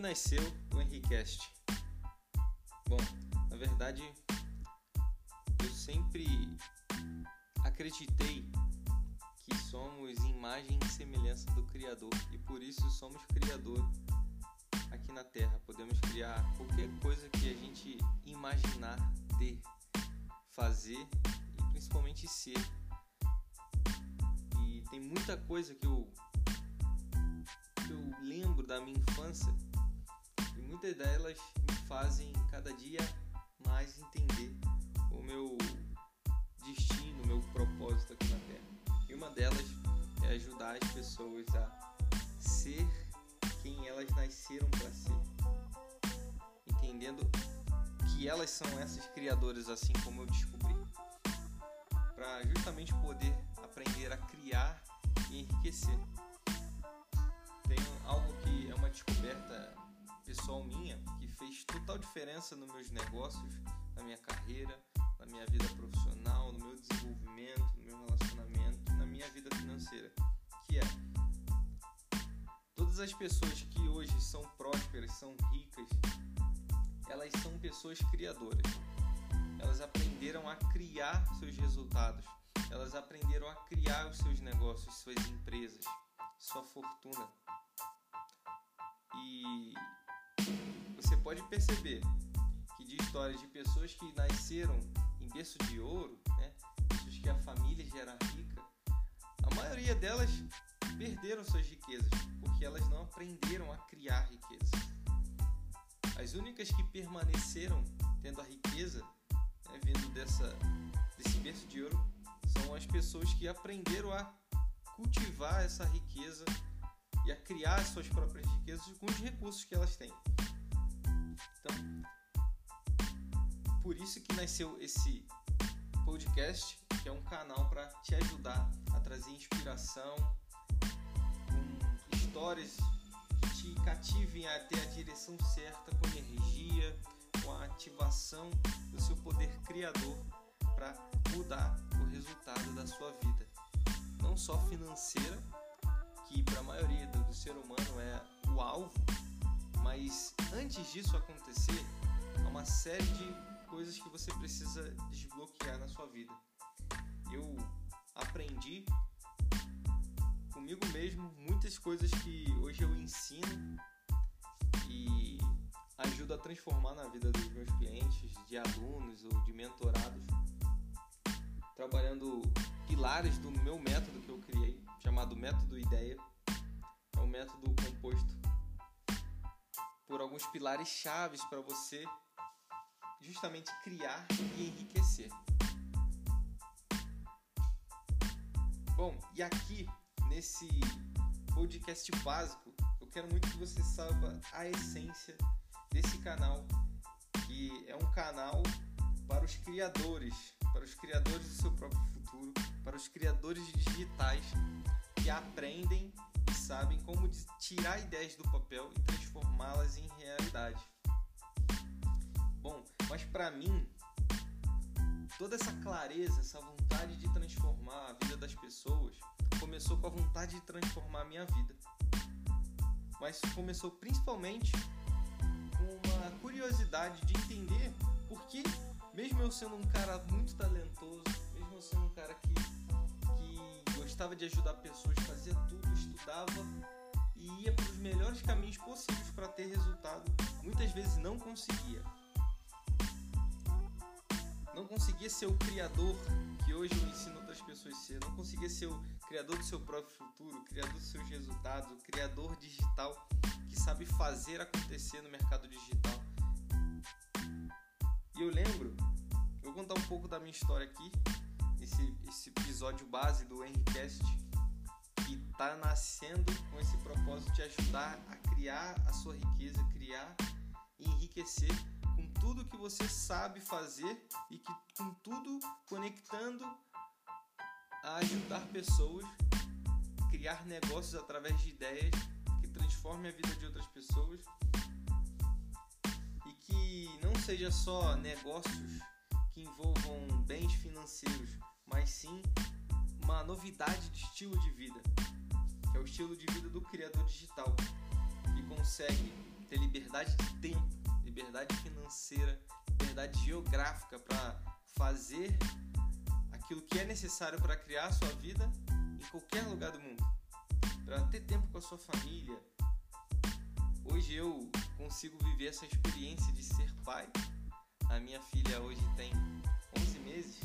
nasceu o Henricast? Bom, na verdade, eu sempre acreditei que somos imagem e semelhança do Criador e por isso somos Criador aqui na Terra. Podemos criar qualquer coisa que a gente imaginar ter, fazer e principalmente ser. E tem muita coisa que eu que eu lembro da minha infância muitas delas me fazem cada dia mais entender o meu destino, o meu propósito aqui na Terra. E uma delas é ajudar as pessoas a ser quem elas nasceram para ser, entendendo que elas são essas criadoras, assim como eu descobri, para justamente poder aprender a criar e enriquecer. Algo que é uma descoberta pessoal minha que fez total diferença nos meus negócios, na minha carreira, na minha vida profissional, no meu desenvolvimento, no meu relacionamento, na minha vida financeira, que é todas as pessoas que hoje são prósperas, são ricas, elas são pessoas criadoras. Elas aprenderam a criar seus resultados. Elas aprenderam a criar os seus negócios, suas empresas, sua fortuna. E você pode perceber que de histórias de pessoas que nasceram em berço de ouro, né, pessoas que a família já era rica, a maioria delas perderam suas riquezas porque elas não aprenderam a criar riqueza. As únicas que permaneceram tendo a riqueza né, vindo dessa, desse berço de ouro são as pessoas que aprenderam a cultivar essa riqueza e a criar suas próprias riquezas com os recursos que elas têm. Então, por isso que nasceu esse podcast, que é um canal para te ajudar a trazer inspiração, com histórias que te cativem a ter a direção certa, com energia, com a ativação do seu poder criador para mudar o resultado da sua vida, não só financeira, que para a maioria do ser humano é o alvo, mas antes disso acontecer, há uma série de coisas que você precisa desbloquear na sua vida. Eu aprendi comigo mesmo muitas coisas que hoje eu ensino e ajudo a transformar na vida dos meus clientes, de alunos ou de mentorados, trabalhando pilares do meu método que eu criei chamado Método Ideia. É um método composto por alguns pilares chaves para você justamente criar e enriquecer. Bom, e aqui nesse podcast básico, eu quero muito que você saiba a essência desse canal, que é um canal para os criadores, para os criadores do seu próprio futuro, para os criadores digitais que aprendem e sabem como tirar ideias do papel e transformá-las em realidade. Bom, mas para mim, toda essa clareza, essa vontade de transformar a vida das pessoas começou com a vontade de transformar a minha vida. Mas começou principalmente com uma curiosidade de entender por que, mesmo eu sendo um cara muito talentoso, mesmo eu sendo um cara que gostava de ajudar pessoas, fazia tudo, estudava e ia para os melhores caminhos possíveis para ter resultado. Muitas vezes não conseguia. Não conseguia ser o criador que hoje eu ensino outras pessoas a ser. Não conseguia ser o criador do seu próprio futuro, criador dos seus resultados, criador digital que sabe fazer acontecer no mercado digital. E eu lembro, vou contar um pouco da minha história aqui esse, esse episódio base do Henricast que está nascendo com esse propósito de ajudar a criar a sua riqueza, criar e enriquecer com tudo que você sabe fazer e que com tudo conectando a ajudar pessoas, criar negócios através de ideias que transformem a vida de outras pessoas e que não seja só negócios que envolvam bens financeiros, mas sim uma novidade de estilo de vida, que é o estilo de vida do criador digital, que consegue ter liberdade de tempo, liberdade financeira, liberdade geográfica para fazer aquilo que é necessário para criar a sua vida em qualquer lugar do mundo, para ter tempo com a sua família. Hoje eu consigo viver essa experiência de ser pai. A minha filha hoje tem 11 meses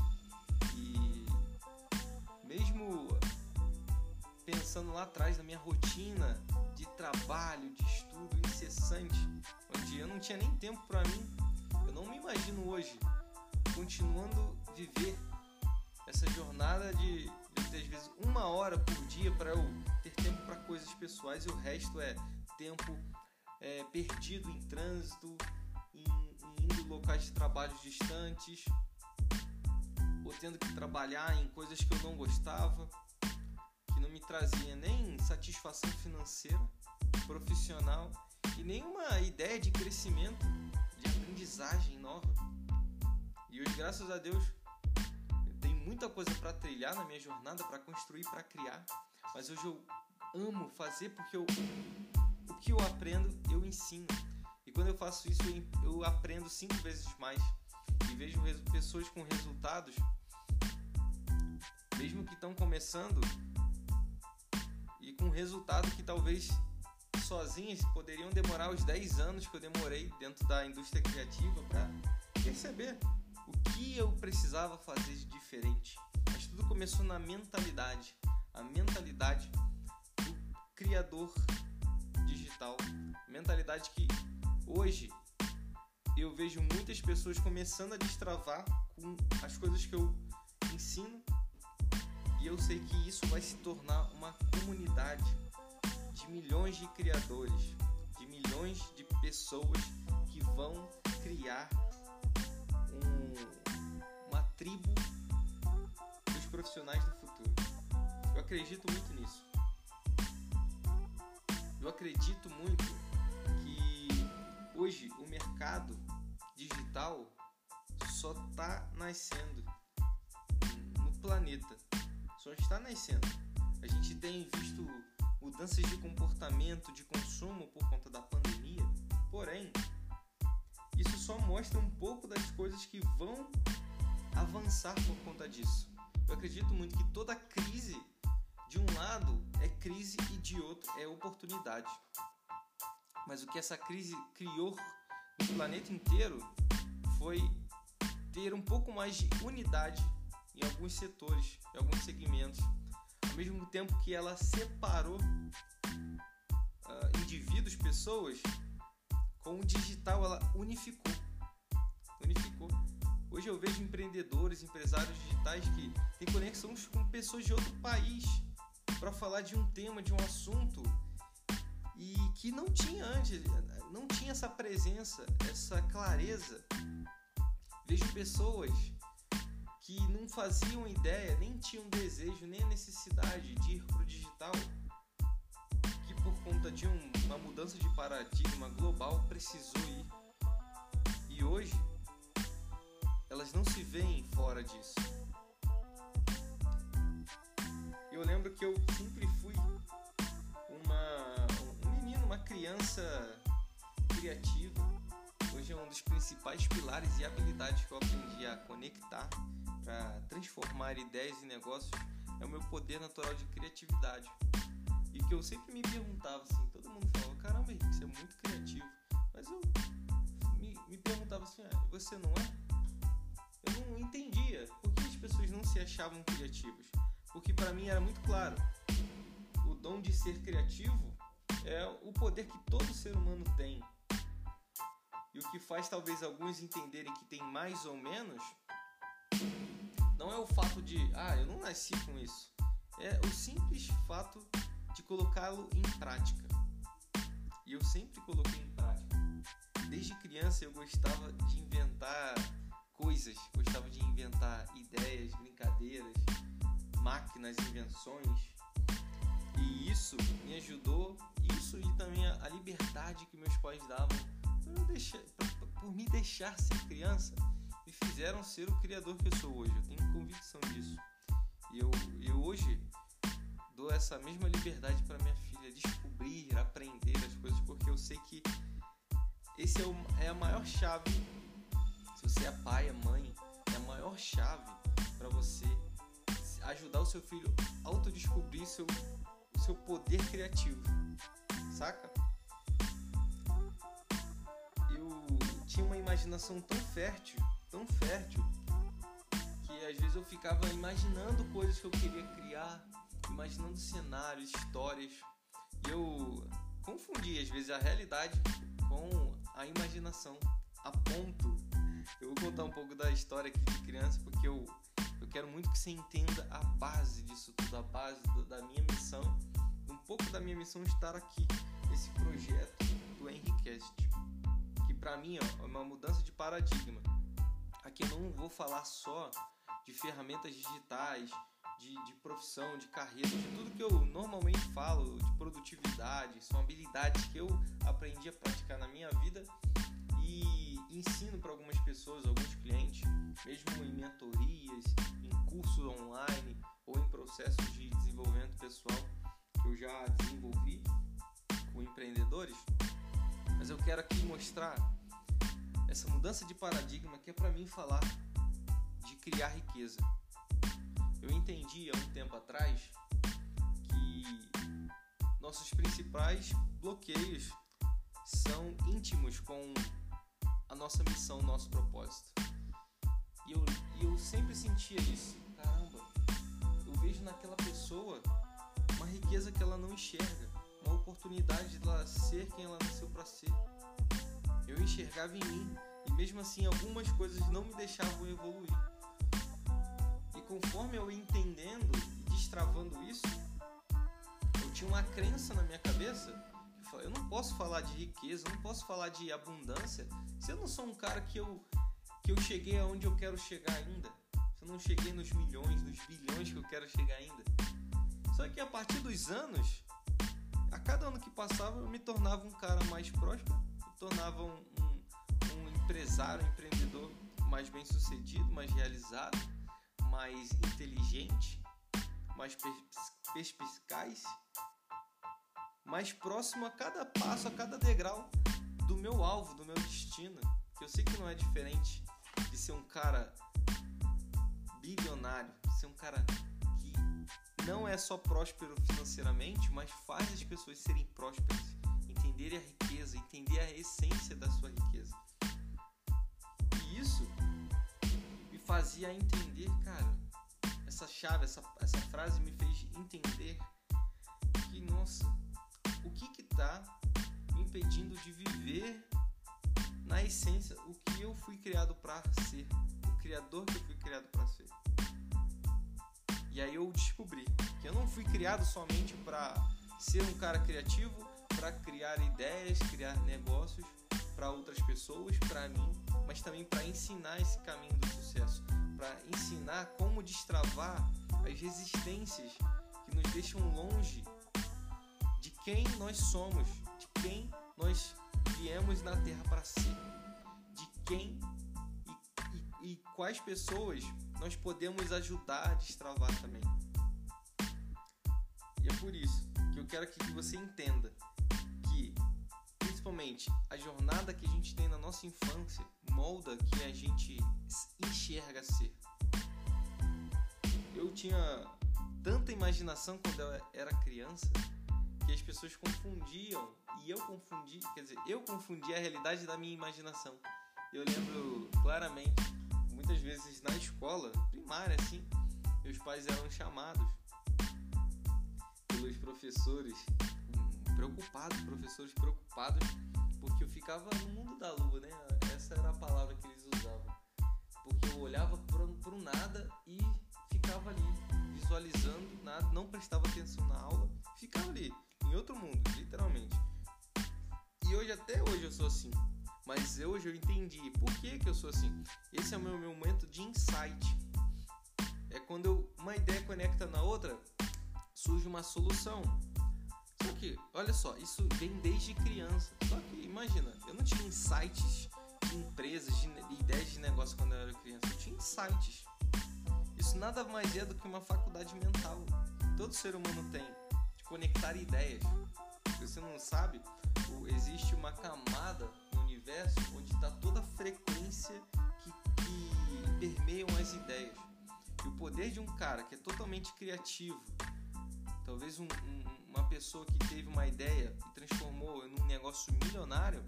mesmo pensando lá atrás na minha rotina de trabalho, de estudo incessante, onde eu não tinha nem tempo para mim, eu não me imagino hoje continuando viver essa jornada de, às vezes uma hora por dia para eu ter tempo para coisas pessoais e o resto é tempo é, perdido em trânsito, em, em indo locais de trabalho distantes, ou tendo que trabalhar em coisas que eu não gostava, que não me trazia nem satisfação financeira, profissional e nenhuma ideia de crescimento, de aprendizagem nova. E hoje, graças a Deus, tem muita coisa para trilhar na minha jornada, para construir, para criar. Mas hoje eu amo fazer porque eu, o que eu aprendo, eu ensino. E quando eu faço isso, eu aprendo cinco vezes mais. E vejo pessoas com resultados, mesmo que estão começando, e com resultado que talvez sozinhas poderiam demorar os 10 anos que eu demorei dentro da indústria criativa para perceber o que eu precisava fazer de diferente. Mas tudo começou na mentalidade, a mentalidade do criador digital, mentalidade que hoje eu vejo muitas pessoas começando a destravar com as coisas que eu ensino e eu sei que isso vai se tornar uma comunidade de milhões de criadores, de milhões de pessoas que vão criar um, uma tribo dos profissionais do futuro. Eu acredito muito nisso. Eu acredito muito que hoje o mercado digital só está nascendo no planeta. Só está nascendo. A gente tem visto mudanças de comportamento de consumo por conta da pandemia, porém, isso só mostra um pouco das coisas que vão avançar por conta disso. Eu acredito muito que toda crise, de um lado, é crise e de outro é oportunidade. Mas o que essa crise criou no planeta inteiro foi ter um pouco mais de unidade em alguns setores, em alguns segmentos, ao mesmo tempo que ela separou uh, indivíduos, pessoas com o digital ela unificou. Unificou. Hoje eu vejo empreendedores, empresários digitais que têm conexões com pessoas de outro país para falar de um tema, de um assunto e que não tinha antes, não tinha essa presença, essa clareza. Vejo pessoas que não faziam ideia, nem tinham desejo, nem necessidade de ir para o digital conta de um, uma mudança de paradigma global, precisou ir. E hoje, elas não se veem fora disso. Eu lembro que eu sempre fui uma, um menino, uma criança criativa. Hoje é um dos principais pilares e habilidades que eu aprendi a conectar para transformar ideias em negócios é o meu poder natural de criatividade. E que eu sempre me perguntava assim, todo mundo falava, caramba Henrique, você é muito criativo. Mas eu me, me perguntava assim, ah, você não é? Eu não entendia por que as pessoas não se achavam criativas. Porque para mim era muito claro, o dom de ser criativo é o poder que todo ser humano tem. E o que faz talvez alguns entenderem que tem mais ou menos não é o fato de, ah, eu não nasci com isso. É o simples fato de colocá-lo em prática. E eu sempre coloquei em prática. Desde criança eu gostava de inventar coisas, gostava de inventar ideias, brincadeiras, máquinas, invenções. E isso me ajudou, isso e também a, liberdade que meus pais davam por, deixar, por, por me deixar ser criança, me fizeram ser o criador que eu sou hoje. Eu tenho convicção disso. E eu, eu hoje dou essa mesma liberdade para minha filha descobrir, aprender as coisas, porque eu sei que esse é, o, é a maior chave. Se você é pai, é mãe, é a maior chave para você ajudar o seu filho a autodescobrir seu, o seu poder criativo. Saca? Eu tinha uma imaginação tão fértil, tão fértil, que às vezes eu ficava imaginando coisas que eu queria criar, imaginando cenários, histórias. E eu confundia às vezes a realidade com a imaginação a ponto. Eu vou contar um pouco da história aqui de criança porque eu, eu quero muito que você entenda a base disso tudo, a base da minha missão. Um pouco da minha missão estar aqui, esse projeto do Henriquest, que para mim é uma mudança de paradigma. Aqui eu não vou falar só de ferramentas digitais, de, de, profissão, de carreira, de tudo que eu normalmente falo, de produtividade, são habilidades que eu aprendi a praticar na minha vida e ensino para algumas pessoas, alguns clientes, mesmo em mentorias, em cursos online ou em processos de desenvolvimento pessoal que eu já desenvolvi com empreendedores. Mas eu quero aqui mostrar essa mudança de paradigma que é para mim falar de criar riqueza eu entendi há um tempo atrás que nossos principais bloqueios são íntimos com a nossa missão, nosso propósito. E eu, eu sempre sentia isso. Caramba, eu vejo naquela pessoa uma riqueza que ela não enxerga, uma oportunidade de ela ser quem ela nasceu para ser. Eu enxergava em mim e mesmo assim algumas coisas não me deixavam evoluir conforme eu entendendo e destravando isso, eu tinha uma crença na minha cabeça que eu não posso falar de riqueza, eu não posso falar de abundância se eu não sou um cara que eu que eu cheguei aonde eu quero chegar ainda. Se eu não cheguei nos milhões, nos bilhões que eu quero chegar ainda. Só que a partir dos anos, a cada ano que passava, eu me tornava um cara mais próspero, tornava um, um, um empresário, um empreendedor mais bem sucedido, mais realizado mais inteligente, mais perspicaz, mais próximo a cada passo, a cada degrau do meu alvo, do meu destino. Eu sei que não é diferente de ser um cara bilionário, ser um cara que não é só próspero financeiramente, mas faz as pessoas serem prósperas, entenderem a riqueza, entender a essência da sua riqueza. E isso fazia entender, cara, essa chave, essa, essa frase me fez entender que, nossa, o que que tá me impedindo de viver na essência o que eu fui criado para ser, o criador que eu fui criado para ser. E aí eu descobri que eu não fui criado somente para ser um cara criativo, para criar ideias, criar negócios para outras pessoas, para mim, mas também para ensinar esse caminho do sucesso, para ensinar como destravar as resistências que nos deixam longe de quem nós somos, de quem nós viemos na Terra para ser, de quem e, e, e quais pessoas nós podemos ajudar a destravar também. E é por isso que eu quero que você entenda principalmente a jornada que a gente tem na nossa infância molda que a gente enxerga ser. Eu tinha tanta imaginação quando eu era criança que as pessoas confundiam e eu confundi, quer dizer, eu confundi a realidade da minha imaginação. Eu lembro claramente, muitas vezes na escola primária assim, meus pais eram chamados pelos professores preocupados, professores preocupados, porque eu ficava no mundo da lua, né? Essa era a palavra que eles usavam. Porque eu olhava para o nada e ficava ali, visualizando nada, não prestava atenção na aula, ficava ali, em outro mundo, literalmente. E hoje, até hoje, eu sou assim. Mas hoje eu entendi por que, que eu sou assim. Esse é o meu, meu momento de insight. É quando eu, uma ideia conecta na outra, surge uma solução. Só que, olha só, isso vem desde criança. Só que, imagina, eu não tinha insights de empresas, de, de ideias de negócio quando eu era criança. Eu tinha insights. Isso nada mais é do que uma faculdade mental. Todo ser humano tem de conectar ideias. Se você não sabe, existe uma camada no universo onde está toda a frequência que, que permeiam as ideias. E o poder de um cara que é totalmente criativo, talvez um, um, uma pessoa que teve uma ideia e transformou em um negócio milionário,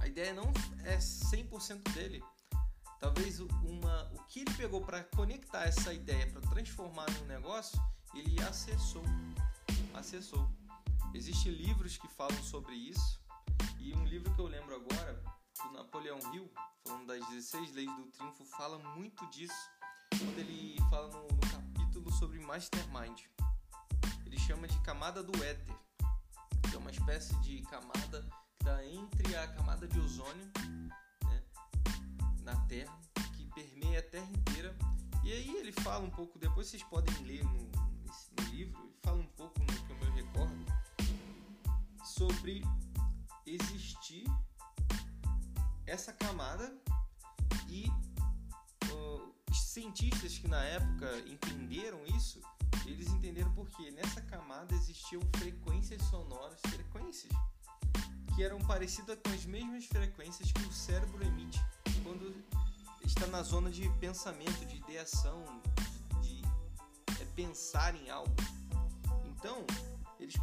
a ideia não é 100% dele. Talvez uma, o que ele pegou para conectar essa ideia, para transformar num negócio, ele acessou. Acessou. Existem livros que falam sobre isso, e um livro que eu lembro agora, do Napoleão Hill, falando das 16 leis do triunfo, fala muito disso, quando ele fala no, no capítulo sobre Mastermind. Ele chama de camada do éter, que é uma espécie de camada que está entre a camada de ozônio né, na Terra, que permeia a Terra inteira. E aí ele fala um pouco, depois vocês podem ler no, no livro, ele fala um pouco no que eu me recordo, sobre existir essa camada e uh, cientistas que na época entenderam isso, eles entenderam porque nessa camada existiam frequências sonoras, frequências que eram parecidas com as mesmas frequências que o cérebro emite quando está na zona de pensamento, de ideação, de, é, pensar em algo. Então, eles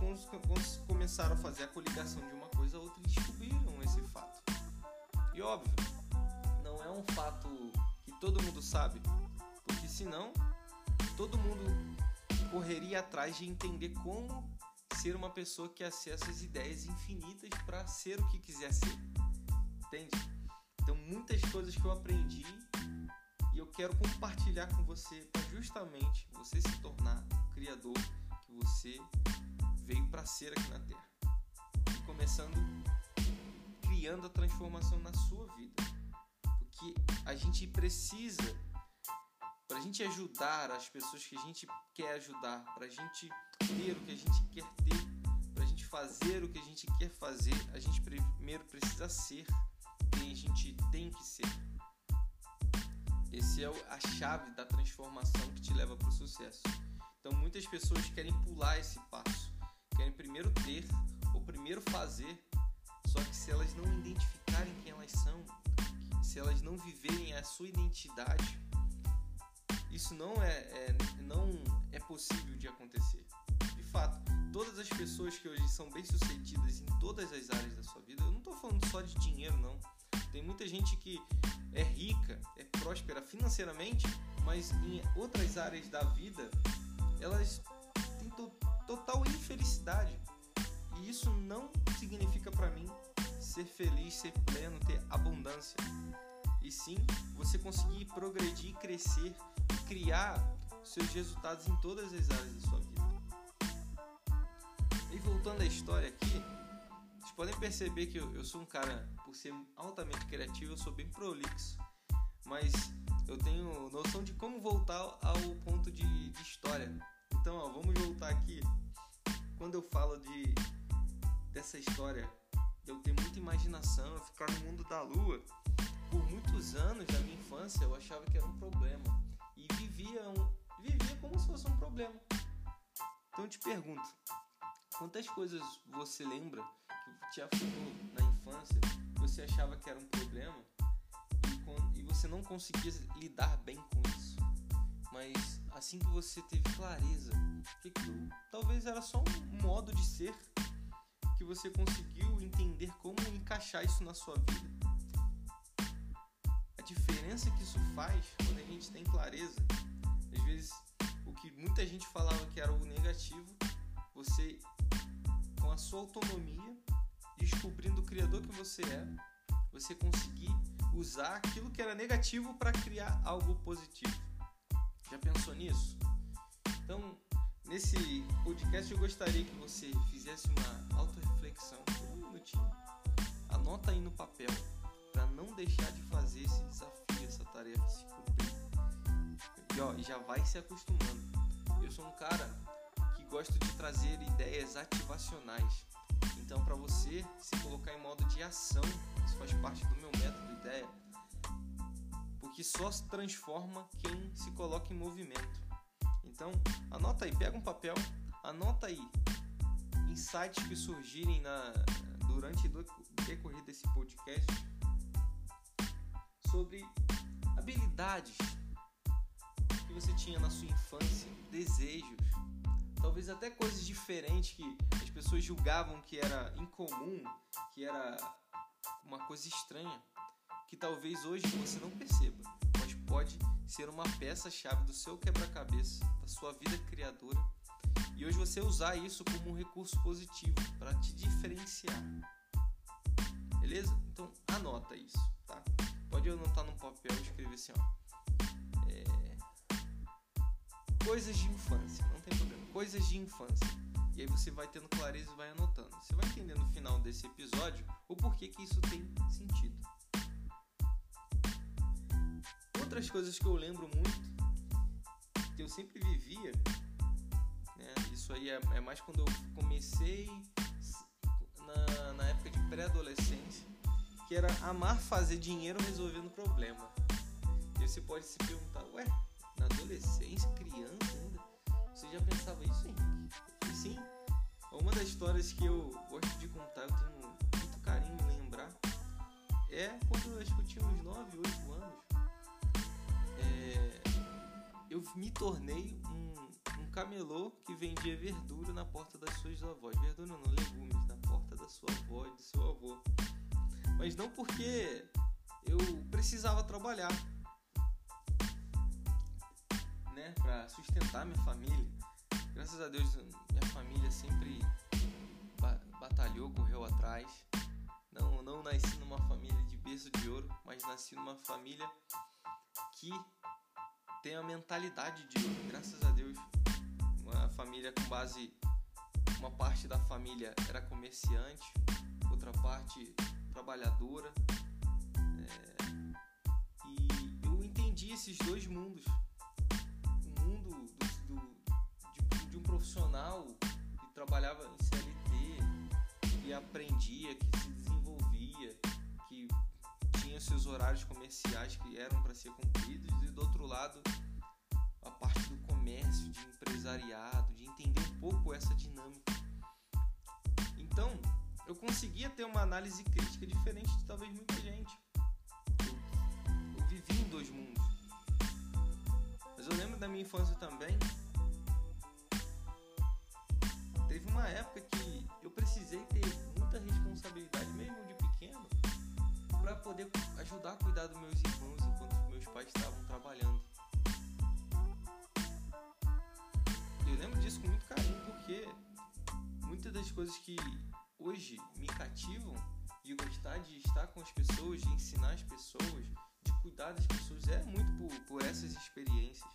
começaram a fazer a coligação de uma coisa a outra e descobriram esse fato. E óbvio, não é um fato que todo mundo sabe, porque senão todo mundo correria atrás de entender como ser uma pessoa que acessa as ideias infinitas para ser o que quiser ser. Entende? Então, muitas coisas que eu aprendi e eu quero compartilhar com você para justamente você se tornar o criador que você veio para ser aqui na Terra. E começando criando a transformação na sua vida. Porque a gente precisa para a gente ajudar as pessoas que a gente quer ajudar, para a gente ter o que a gente quer ter, para a gente fazer o que a gente quer fazer, a gente primeiro precisa ser quem a gente tem que ser. Esse é a chave da transformação que te leva para o sucesso. Então muitas pessoas querem pular esse passo querem primeiro ter ou primeiro fazer, só que se elas não identificarem quem elas são, se elas não viverem a sua identidade, isso não é, é, não é possível de acontecer. De fato, todas as pessoas que hoje são bem-sucedidas em todas as áreas da sua vida, eu não estou falando só de dinheiro, não. Tem muita gente que é rica, é próspera financeiramente, mas em outras áreas da vida, elas têm total infelicidade. E isso não significa para mim ser feliz, ser pleno, ter abundância. E sim você conseguir progredir, crescer e criar seus resultados em todas as áreas da sua vida. E voltando à história aqui, vocês podem perceber que eu, eu sou um cara, por ser altamente criativo, eu sou bem prolixo. Mas eu tenho noção de como voltar ao ponto de, de história então, ó, vamos voltar aqui. Quando eu falo de dessa história, eu ter muita imaginação, eu ficar no mundo da lua. Por muitos anos da minha infância, eu achava que era um problema e vivia um, vivia como se fosse um problema. Então eu te pergunto, quantas coisas você lembra que te afetou na infância, você achava que era um problema e, e você não conseguia lidar bem com isso? Mas assim que você teve clareza que aquilo talvez era só um modo de ser, que você conseguiu entender como encaixar isso na sua vida. Diferença que isso faz quando a gente tem clareza, às vezes o que muita gente falava que era algo negativo, você com a sua autonomia, descobrindo o criador que você é, você conseguir usar aquilo que era negativo para criar algo positivo. Já pensou nisso? Então, nesse podcast eu gostaria que você fizesse uma autorreflexão por um minutinho. Anota aí no papel para não deixar de fazer esse desafio, essa tarefa se cumprir. E ó, já vai se acostumando. Eu sou um cara que gosto de trazer ideias ativacionais. Então, para você se colocar em modo de ação, isso faz parte do meu método ideia que só se transforma quem se coloca em movimento. Então, anota aí, pega um papel, anota aí insights que surgirem na, durante o decorrer desse podcast sobre habilidades que você tinha na sua infância, desejos, talvez até coisas diferentes que as pessoas julgavam que era incomum, que era uma coisa estranha, que talvez hoje você não perceba, mas pode ser uma peça-chave do seu quebra-cabeça, da sua vida criadora. E hoje você usar isso como um recurso positivo para te diferenciar. Beleza? Então anota isso, tá? Pode anotar no papel e escrever assim, ó. É... Coisas de infância, não tem problema. Coisas de infância. E aí você vai tendo clareza e vai anotando. Você vai entender no final desse episódio o porquê que isso tem sentido. Outras coisas que eu lembro muito, que eu sempre vivia, né? isso aí é, é mais quando eu comecei na, na época de pré-adolescência, que era amar fazer dinheiro resolvendo problema. E você pode se perguntar, ué, na adolescência, criança ainda, você já pensava isso, Henrique? Sim. Uma das histórias que eu gosto de contar, eu tenho muito carinho em lembrar, é quando eu acho que eu tinha uns 9, 8 anos. É, eu me tornei um, um camelô que vendia verdura na porta das suas avós. Verdura não, legumes, na porta da sua avó e do seu avô. Mas não porque eu precisava trabalhar, né, para sustentar minha família. Graças a Deus, minha família sempre batalhou, correu atrás. Não, não nasci numa família de berço de ouro, mas nasci numa família que tem a mentalidade de ouro. Graças a Deus, uma família com base, uma parte da família era comerciante, outra parte trabalhadora. É, e eu entendi esses dois mundos. O mundo do, do, de, de um profissional que trabalhava em CLT, que aprendia, que se desenvolvia, que tinha seus horários comerciais que eram para ser cumpridos, e do outro lado, a parte do comércio, de empresariado, de entender um pouco essa dinâmica. Então, eu conseguia ter uma análise crítica diferente de talvez muita gente. Eu, eu vivi em dois mundos. Mas eu lembro da minha infância também. Teve uma época que eu precisei ter muita responsabilidade, mesmo de pequeno, para poder ajudar a cuidar dos meus irmãos enquanto meus pais estavam trabalhando. Eu lembro disso com muito carinho porque muitas das coisas que hoje me cativam de gostar de estar com as pessoas, de ensinar as pessoas, de cuidar das pessoas, é muito por, por essas experiências.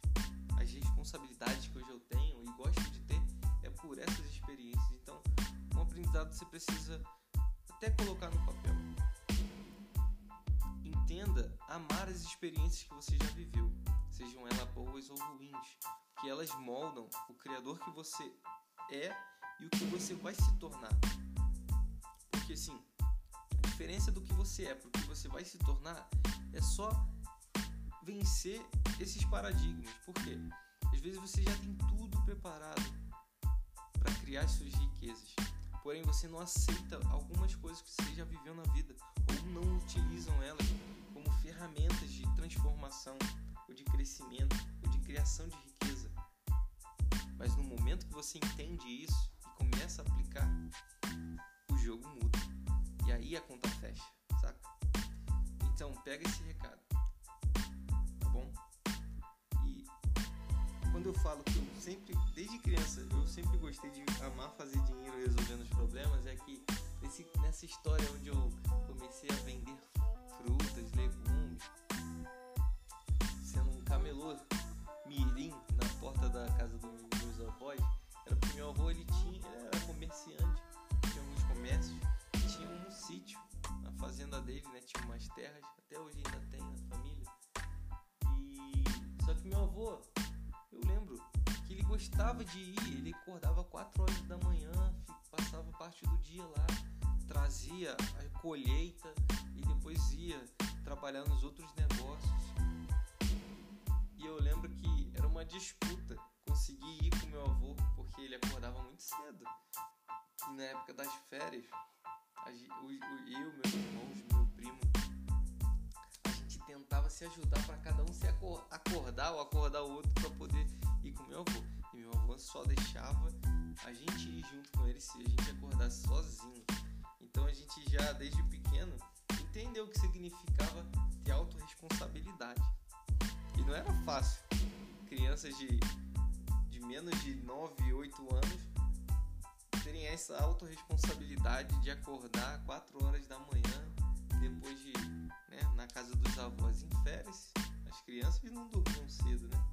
As responsabilidades que hoje eu tenho e gosto de ter é por essas experiências. Então, um aprendizado você precisa até colocar no papel. Entenda amar as experiências que você já viveu, sejam elas boas ou ruins, que elas moldam o criador que você é e o que você vai se tornar. Porque assim, a diferença do que você é para o que você vai se tornar é só vencer esses paradigmas. Por quê? Às vezes você já tem tudo preparado para criar as suas riquezas. Porém, você não aceita algumas coisas que você já viveu na vida ou não utilizam elas como ferramentas de transformação ou de crescimento ou de criação de riqueza. Mas no momento que você entende isso e começa a aplicar. E aí a conta fecha, saca? Então pega esse recado, tá bom? E quando eu falo que eu sempre, desde criança, eu sempre gostei de amar fazer dinheiro resolvendo os problemas, é que nesse, nessa história onde eu comecei a vender frutas, legumes, sendo um camelô mirim na porta da casa dos meus avós, era porque meu avô ele tinha, ele era comerciante, tinha alguns comércios, sítio na fazenda dele, né? Tinha umas terras, até hoje ainda tem na família. E só que meu avô, eu lembro que ele gostava de ir, ele acordava 4 horas da manhã, passava parte do dia lá, trazia a colheita e depois ia trabalhar nos outros negócios. E eu lembro que era uma disputa conseguir ir com meu avô, porque ele acordava muito cedo. E na época das férias, eu, meus irmãos, meu primo, a gente tentava se ajudar para cada um se acordar ou acordar o outro para poder ir com meu avô. E meu avô só deixava a gente ir junto com ele se a gente acordasse sozinho. Então a gente já desde pequeno entendeu o que significava ter autorresponsabilidade. E não era fácil. Crianças de, de menos de 9, 8 anos terem essa autorresponsabilidade de acordar 4 horas da manhã, depois de, né, na casa dos avós em férias, as crianças não dormiam cedo, né?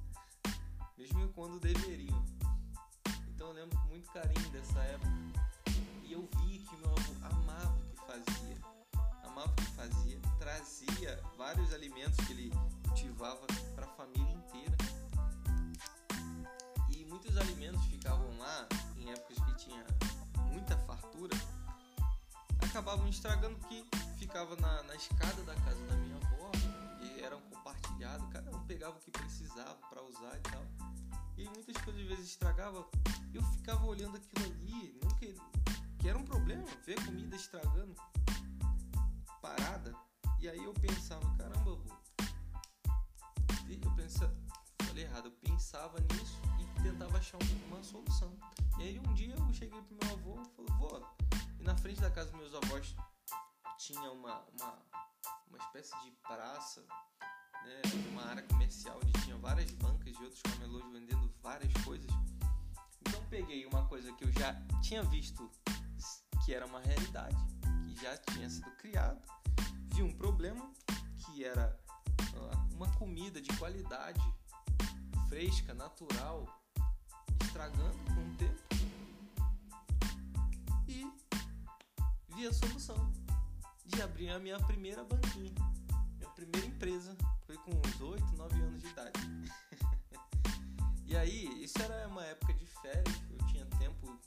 Mesmo quando deveriam. Então eu lembro com muito carinho dessa época. E eu vi que meu avô amava o que fazia. Amava o que fazia. Trazia vários alimentos que ele cultivava para a família inteira. E muitos alimentos ficavam lá tinha muita fartura. Acabavam estragando que ficava na, na escada da casa da minha avó e eram compartilhados. Cada um pegava o que precisava para usar e tal e muitas coisas às vezes estragava. Eu ficava olhando aquilo ali, não que, era um problema ver comida estragando, parada. E aí eu pensava, caramba. Eu pensava, falei errado, eu pensava nisso e tentava achar uma solução. E aí um dia eu cheguei pro meu avô e falei, vô, e na frente da casa dos meus avós tinha uma, uma, uma espécie de praça né, uma área comercial onde tinha várias bancas e outros camelôs vendendo várias coisas. Então peguei uma coisa que eu já tinha visto que era uma realidade, que já tinha sido criado, vi um problema que era uma comida de qualidade, fresca, natural, estragando com o tempo e vi a solução de abrir a minha primeira banquinha, minha primeira empresa foi com uns 8, 9 anos de idade. e aí, isso era uma época de férias, eu tinha tempo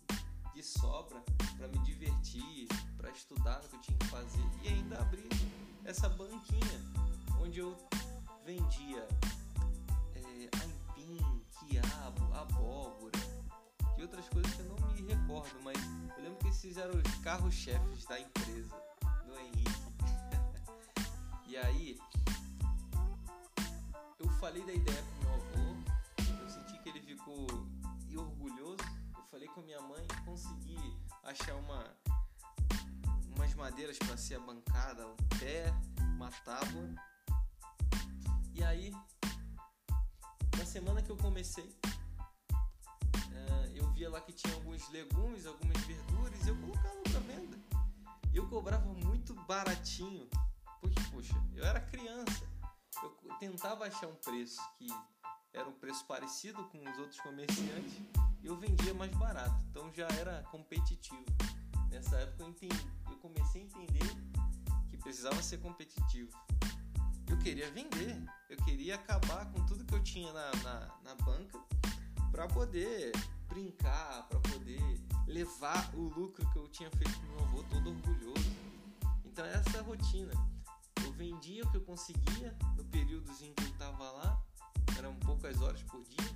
de sobra para me divertir, para estudar no que eu tinha que fazer e ainda abri essa banquinha onde eu vendia é, aipim, quiabo, abóbora e outras coisas que eu não me recordo, mas eu lembro que esses eram os carros-chefes da empresa do Henrique. e aí, falei da ideia com meu avô, eu senti que ele ficou orgulhoso. Eu falei com a minha mãe, consegui achar uma umas madeiras para ser a bancada, um pé, uma tábua. E aí, na semana que eu comecei, eu via lá que tinha alguns legumes, algumas verduras, e eu colocava para venda. Eu cobrava muito baratinho, porque, poxa, eu era criança eu tentava achar um preço que era um preço parecido com os outros comerciantes e eu vendia mais barato, então já era competitivo. Nessa época eu, entendi, eu comecei a entender que precisava ser competitivo. Eu queria vender, eu queria acabar com tudo que eu tinha na, na, na banca para poder brincar, para poder levar o lucro que eu tinha feito com meu avô todo orgulhoso. Então essa é a rotina eu vendia o que eu conseguia no períodozinho que eu estava lá, eram poucas horas por dia.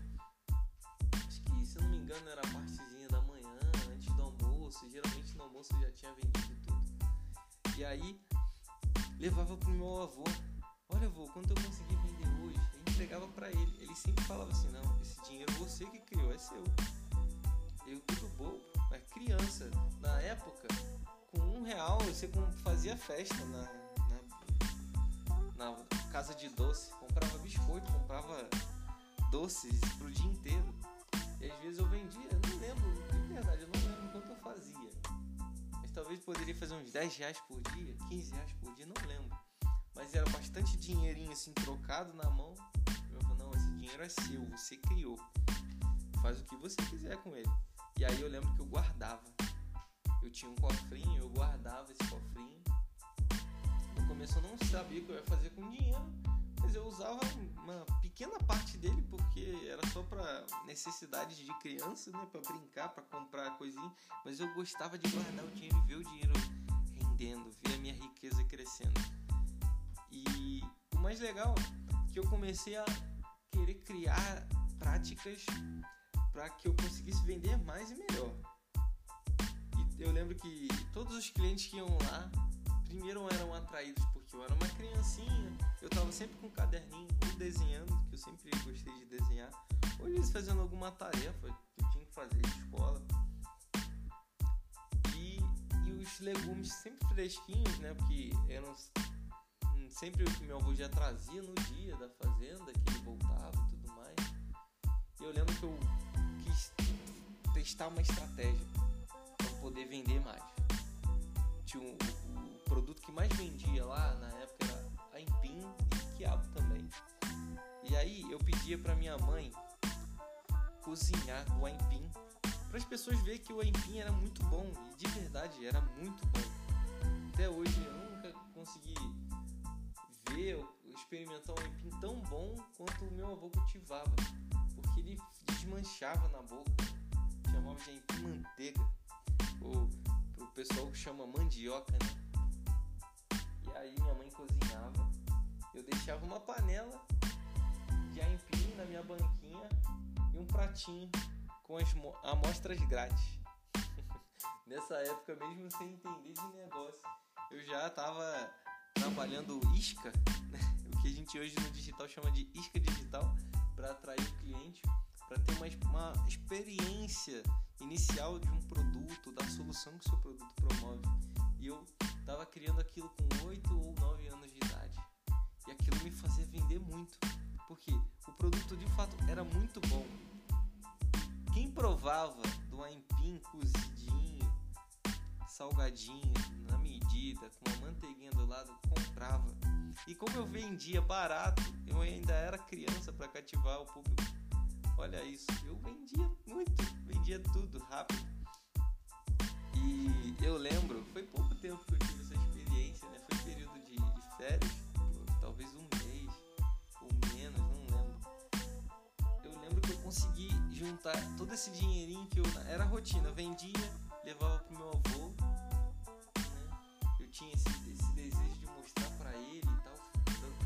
Acho que, se eu não me engano, era a partezinha da manhã, antes do almoço. Geralmente no almoço eu já tinha vendido tudo. E aí, levava pro meu avô. Olha, avô, quanto eu consegui vender hoje? Eu entregava para ele. Ele sempre falava assim: Não, esse dinheiro você que criou, é seu. Eu tudo bom, mas criança, na época, com um real você fazia festa na, na casa de doce, comprava biscoito, comprava doces pro dia inteiro. E às vezes eu vendia, não lembro, de verdade, eu não lembro quanto eu fazia. Mas talvez poderia fazer uns 10 reais por dia, 15 reais por dia, não lembro. Mas era bastante dinheirinho assim trocado na mão. Eu falei, não, esse dinheiro é seu, você criou. Faz o que você quiser com ele. E aí eu lembro que eu guardava. Eu tinha um cofrinho, eu guardava esse cofrinho começo eu não sabia o que eu ia fazer com dinheiro, mas eu usava uma pequena parte dele porque era só para necessidades de criança, né, para brincar, para comprar coisinha, mas eu gostava de guardar o dinheiro e ver o dinheiro rendendo, ver a minha riqueza crescendo. E o mais legal é que eu comecei a querer criar práticas para que eu conseguisse vender mais e melhor. E eu lembro que todos os clientes que iam lá primeiro eram atraídos porque eu era uma criancinha, eu tava sempre com um caderninho ou desenhando, que eu sempre gostei de desenhar, ou eles fazendo alguma tarefa que eu tinha que fazer de escola. E, e os legumes sempre fresquinhos, né? Porque eram sempre o que meu avô já trazia no dia da fazenda, que ele voltava e tudo mais. E eu lembro que eu testar uma estratégia para poder vender mais. Tinha um, o, produto que mais vendia lá na época era aipim e quiabo também. E aí eu pedia para minha mãe cozinhar o aipim para as pessoas verem que o aipim era muito bom e de verdade era muito bom. Até hoje eu nunca consegui ver ou experimentar um aipim tão bom quanto o meu avô cultivava, ele desmanchava na boca, chamava de manteiga, ou o pessoal chama mandioca, né? E aí minha mãe cozinhava, eu deixava uma panela de aipim na minha banquinha e um pratinho com as amostras grátis. Nessa época, mesmo sem entender de negócio, eu já estava trabalhando isca, né? o que a gente hoje no digital chama de isca digital, para atrair para ter uma, uma experiência inicial de um produto, da solução que o seu produto promove. E eu estava criando aquilo com 8 ou 9 anos de idade. E aquilo me fazia vender muito, porque o produto de fato era muito bom. Quem provava do aipim cozidinho, salgadinho, na medida, com uma manteiguinha do lado, comprava. E como eu vendia barato, eu ainda era criança para cativar o público. Olha isso, eu vendia muito, vendia tudo rápido. E eu lembro, foi pouco tempo que eu tive essa experiência, né? Foi período de, de férias, talvez um mês ou menos, não lembro. Eu lembro que eu consegui juntar todo esse dinheirinho que eu era rotina, eu vendia, levava pro meu avô, tinha esse, esse desejo de mostrar para ele e tal,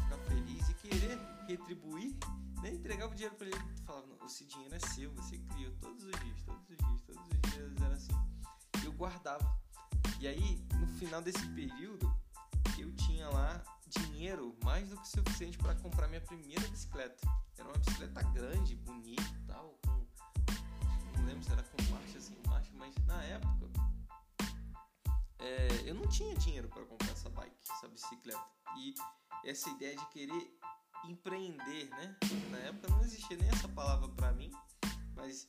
ficar feliz e querer retribuir, né? Entregava o dinheiro para ele e falava, esse dinheiro é seu, você criou todos os dias, todos os dias, todos os dias era assim. Eu guardava. E aí, no final desse período, eu tinha lá dinheiro mais do que suficiente para comprar minha primeira bicicleta. Era uma bicicleta grande, bonita e tal, com, não lembro se era com marcha sem marcha, mas na época é, eu não tinha dinheiro para comprar essa bike, essa bicicleta. E essa ideia de querer empreender, né? Na época não existia nem essa palavra para mim, mas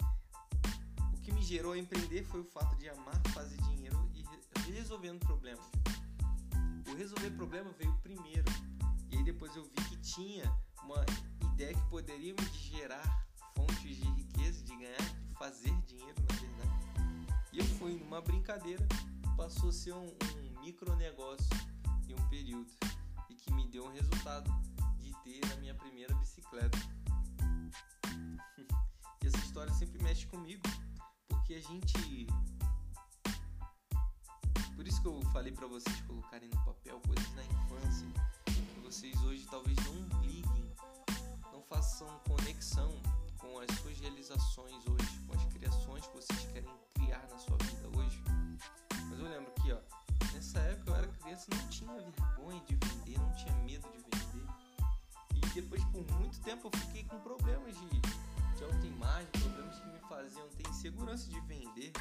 o que me gerou a empreender foi o fato de amar fazer dinheiro e resolvendo problemas. O resolver problema veio primeiro, e aí depois eu vi que tinha uma ideia que poderia me gerar fontes de riqueza, de ganhar, de fazer dinheiro, na verdade. E eu fui numa brincadeira passou a ser um, um micronegócio em um período e que me deu um resultado ter a minha primeira bicicleta. e essa história sempre mexe comigo, porque a gente. Por isso que eu falei para vocês colocarem no papel coisas da infância que vocês hoje talvez não liguem, não façam conexão com as suas realizações hoje, com as criações que vocês querem criar na sua vida hoje eu lembro que, ó, nessa época eu era criança, não tinha vergonha de vender, não tinha medo de vender. Depois, por muito tempo, eu fiquei com problemas de, de autoimagem, problemas que me faziam ter insegurança de vender.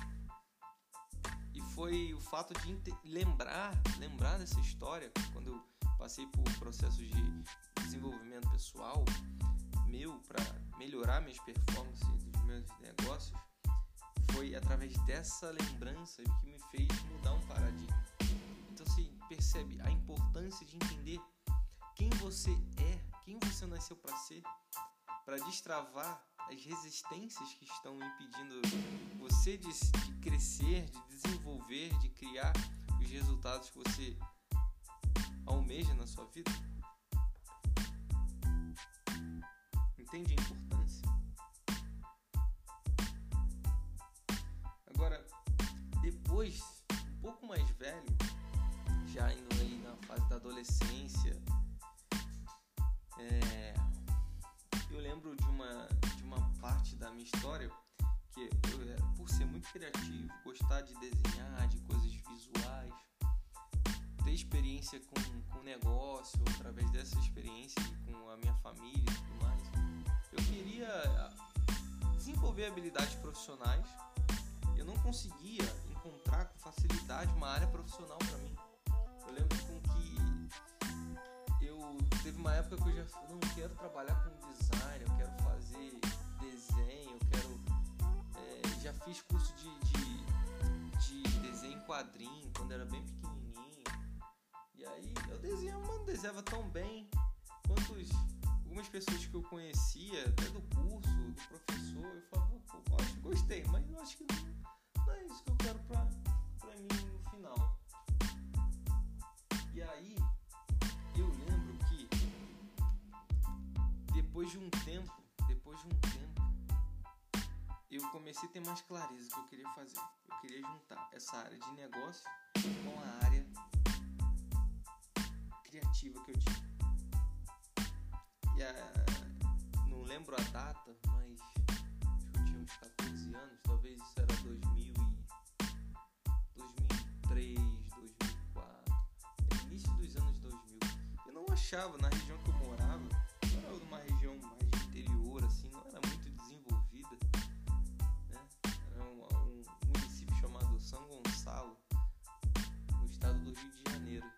E foi o fato de lembrar, lembrar dessa história, quando eu passei por processos de desenvolvimento pessoal meu para melhorar minhas performances dos meus negócios foi através dessa lembrança que me fez mudar um paradigma. Então você percebe a importância de entender quem você é, quem você nasceu para ser, para destravar as resistências que estão impedindo você de, de crescer, de desenvolver, de criar os resultados que você almeja na sua vida. Entende a importância? depois, um pouco mais velho, já indo aí na fase da adolescência, é, eu lembro de uma, de uma parte da minha história que eu, por ser muito criativo, gostar de desenhar, de coisas visuais, ter experiência com, com negócio, através dessa experiência com a minha família e tudo mais, eu queria desenvolver habilidades profissionais. Eu não conseguia encontrar com facilidade uma área profissional para mim. Eu lembro com que teve uma época que eu já não quero trabalhar com design, eu quero fazer desenho, eu quero é, já fiz curso de, de, de desenho em quadrinho quando era bem pequenininho. E aí eu desenhava, mano, desenhava tão bem quanto os, algumas pessoas que eu conhecia, até do curso, do professor, eu falava, pô, acho gostei, mas eu acho que não, não é isso que eu quero pra, pra mim no final. E aí depois de um tempo, depois de um tempo, eu comecei a ter mais clareza do que eu queria fazer. Eu queria juntar essa área de negócio com a área criativa que eu tinha. E a, não lembro a data, mas acho que eu tinha uns 14 anos, talvez isso era 2000 e 2003, 2004, é início dos anos 2000. Eu não achava na região que eu do Rio de Janeiro.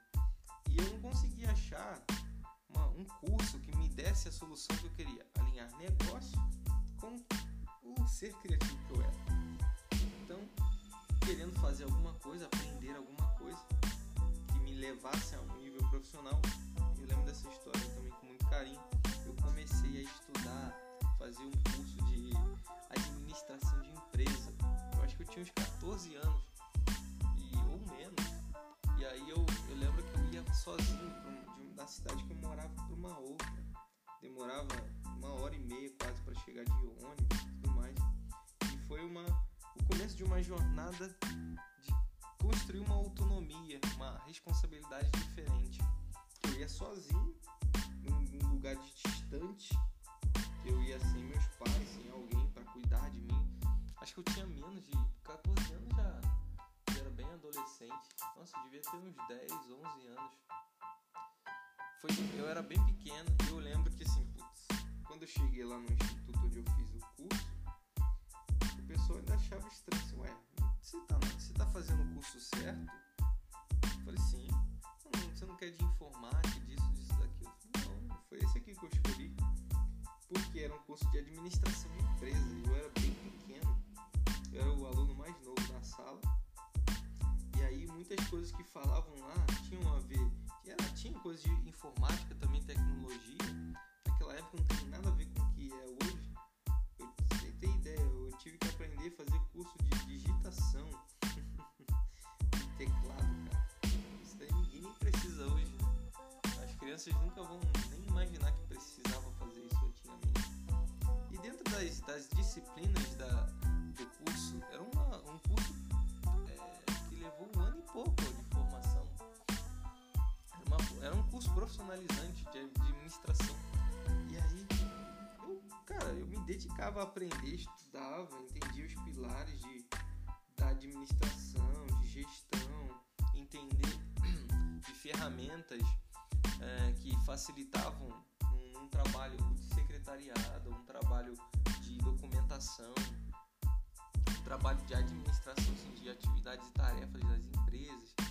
E eu não conseguia achar uma, um curso que me desse a solução que eu queria, alinhar negócio com o ser criativo que eu era. Então, querendo fazer alguma coisa, aprender alguma coisa que me levasse a um nível profissional, eu lembro dessa história também com muito carinho. Eu comecei a estudar, fazer um curso de administração de empresa. Eu acho que eu tinha uns 14 anos uma outra. Demorava uma hora e meia quase para chegar de ônibus e tudo mais. E foi uma, o começo de uma jornada de construir uma autonomia, uma responsabilidade diferente. Eu ia sozinho, num lugar distante, eu ia sem meus pais, sem alguém para cuidar de mim. Acho que eu tinha menos de 14 anos já, já era bem adolescente. Nossa, eu devia ter uns 10, 11 anos. Foi, eu era bem pequeno e eu lembro que assim, putz, quando eu cheguei lá no instituto onde eu fiz o curso, o pessoal ainda achava estranho assim, ué, você tá, você tá fazendo o curso certo? Eu falei, sim. Não, você não quer de informática, disso, disso, daquilo? Falei, não, foi esse aqui que eu escolhi. Porque era um curso de administração de empresa e eu era bem pequeno. Eu era o aluno mais novo da sala. E aí muitas coisas que falavam lá tinham a ver. Era, tinha coisas de informática também, tecnologia. Naquela época não tem nada a ver com o que é hoje. Eu, sem ter ideia, eu tive que aprender a fazer curso de digitação. de teclado, cara. Isso daí ninguém nem precisa hoje. Né? As crianças nunca vão nem imaginar que precisava fazer isso antigamente. E dentro das, das disciplinas da, do curso, profissionalizante de administração. E aí, eu, cara, eu me dedicava a aprender, estudava, entendia os pilares de, da administração, de gestão, entender de ferramentas é, que facilitavam um, um, trabalho de secretariado, um trabalho de documentação, um trabalho de administração assim, de atividades e tarefas das empresas.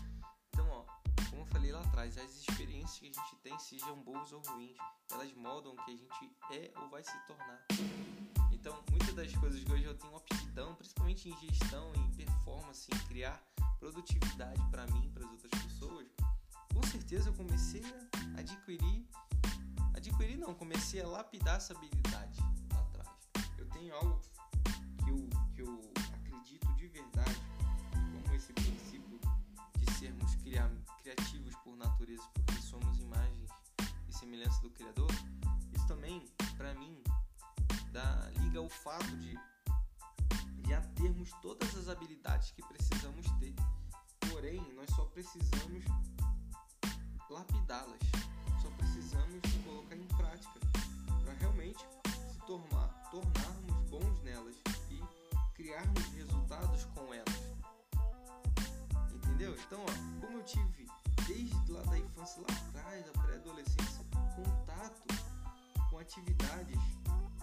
Como eu falei lá atrás, as experiências que a gente tem, sejam boas ou ruins, elas moldam o que a gente é ou vai se tornar. Então, muitas das coisas que hoje eu tenho aptidão, principalmente em gestão, em performance, em criar produtividade para mim, para as outras pessoas, com certeza eu comecei a adquirir, adquirir não, comecei a lapidar essa habilidade lá atrás. Eu tenho algo que eu, que eu acredito de verdade, como esse princípio de sermos criativos por natureza, porque somos imagens e semelhança do Criador. Isso também, para mim, dá, liga ao fato de já termos todas as habilidades que precisamos ter. Porém, nós só precisamos lapidá-las. Só precisamos colocar em prática para realmente se tornar, tornarmos bons nelas e criarmos resultados com elas. Entendeu? Então, ó, como eu tive desde lá da infância, lá atrás, da pré-adolescência, contato com atividades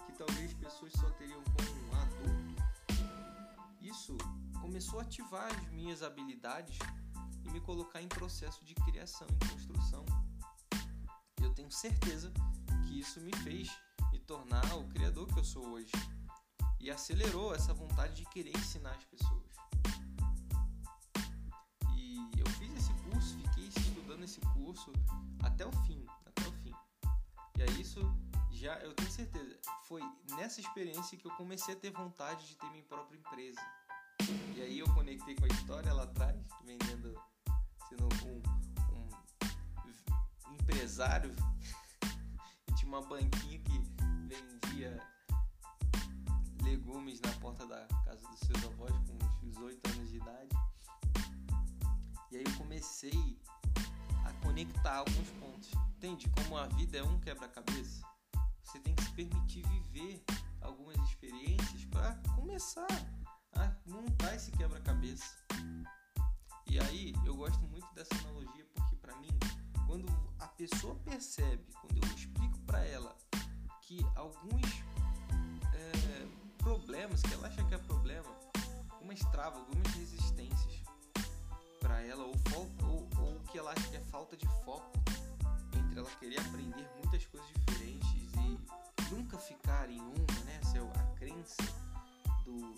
que talvez pessoas só teriam com um adulto, isso começou a ativar as minhas habilidades e me colocar em processo de criação e construção. Eu tenho certeza que isso me fez me tornar o criador que eu sou hoje e acelerou essa vontade de querer ensinar as pessoas. E eu fiz esse curso, esse curso até o fim, até o fim. E aí isso já, eu tenho certeza, foi nessa experiência que eu comecei a ter vontade de ter minha própria empresa. E aí eu conectei com a história lá atrás, vendendo, sendo um, um empresário. tinha uma banquinha que vendia legumes na porta da casa dos seus avós com uns 18 anos de idade. E aí eu comecei conectar alguns pontos. Entende como a vida é um quebra-cabeça? Você tem que se permitir viver algumas experiências para começar a montar esse quebra-cabeça. E aí eu gosto muito dessa analogia porque para mim, quando a pessoa percebe, quando eu explico para ela que alguns é, problemas que ela acha que é problema, algumas travas, algumas resistências para ela ou, ou, ou que ela acha que é falta de foco entre ela querer aprender muitas coisas diferentes e nunca ficar em uma, né? Essa é a crença do,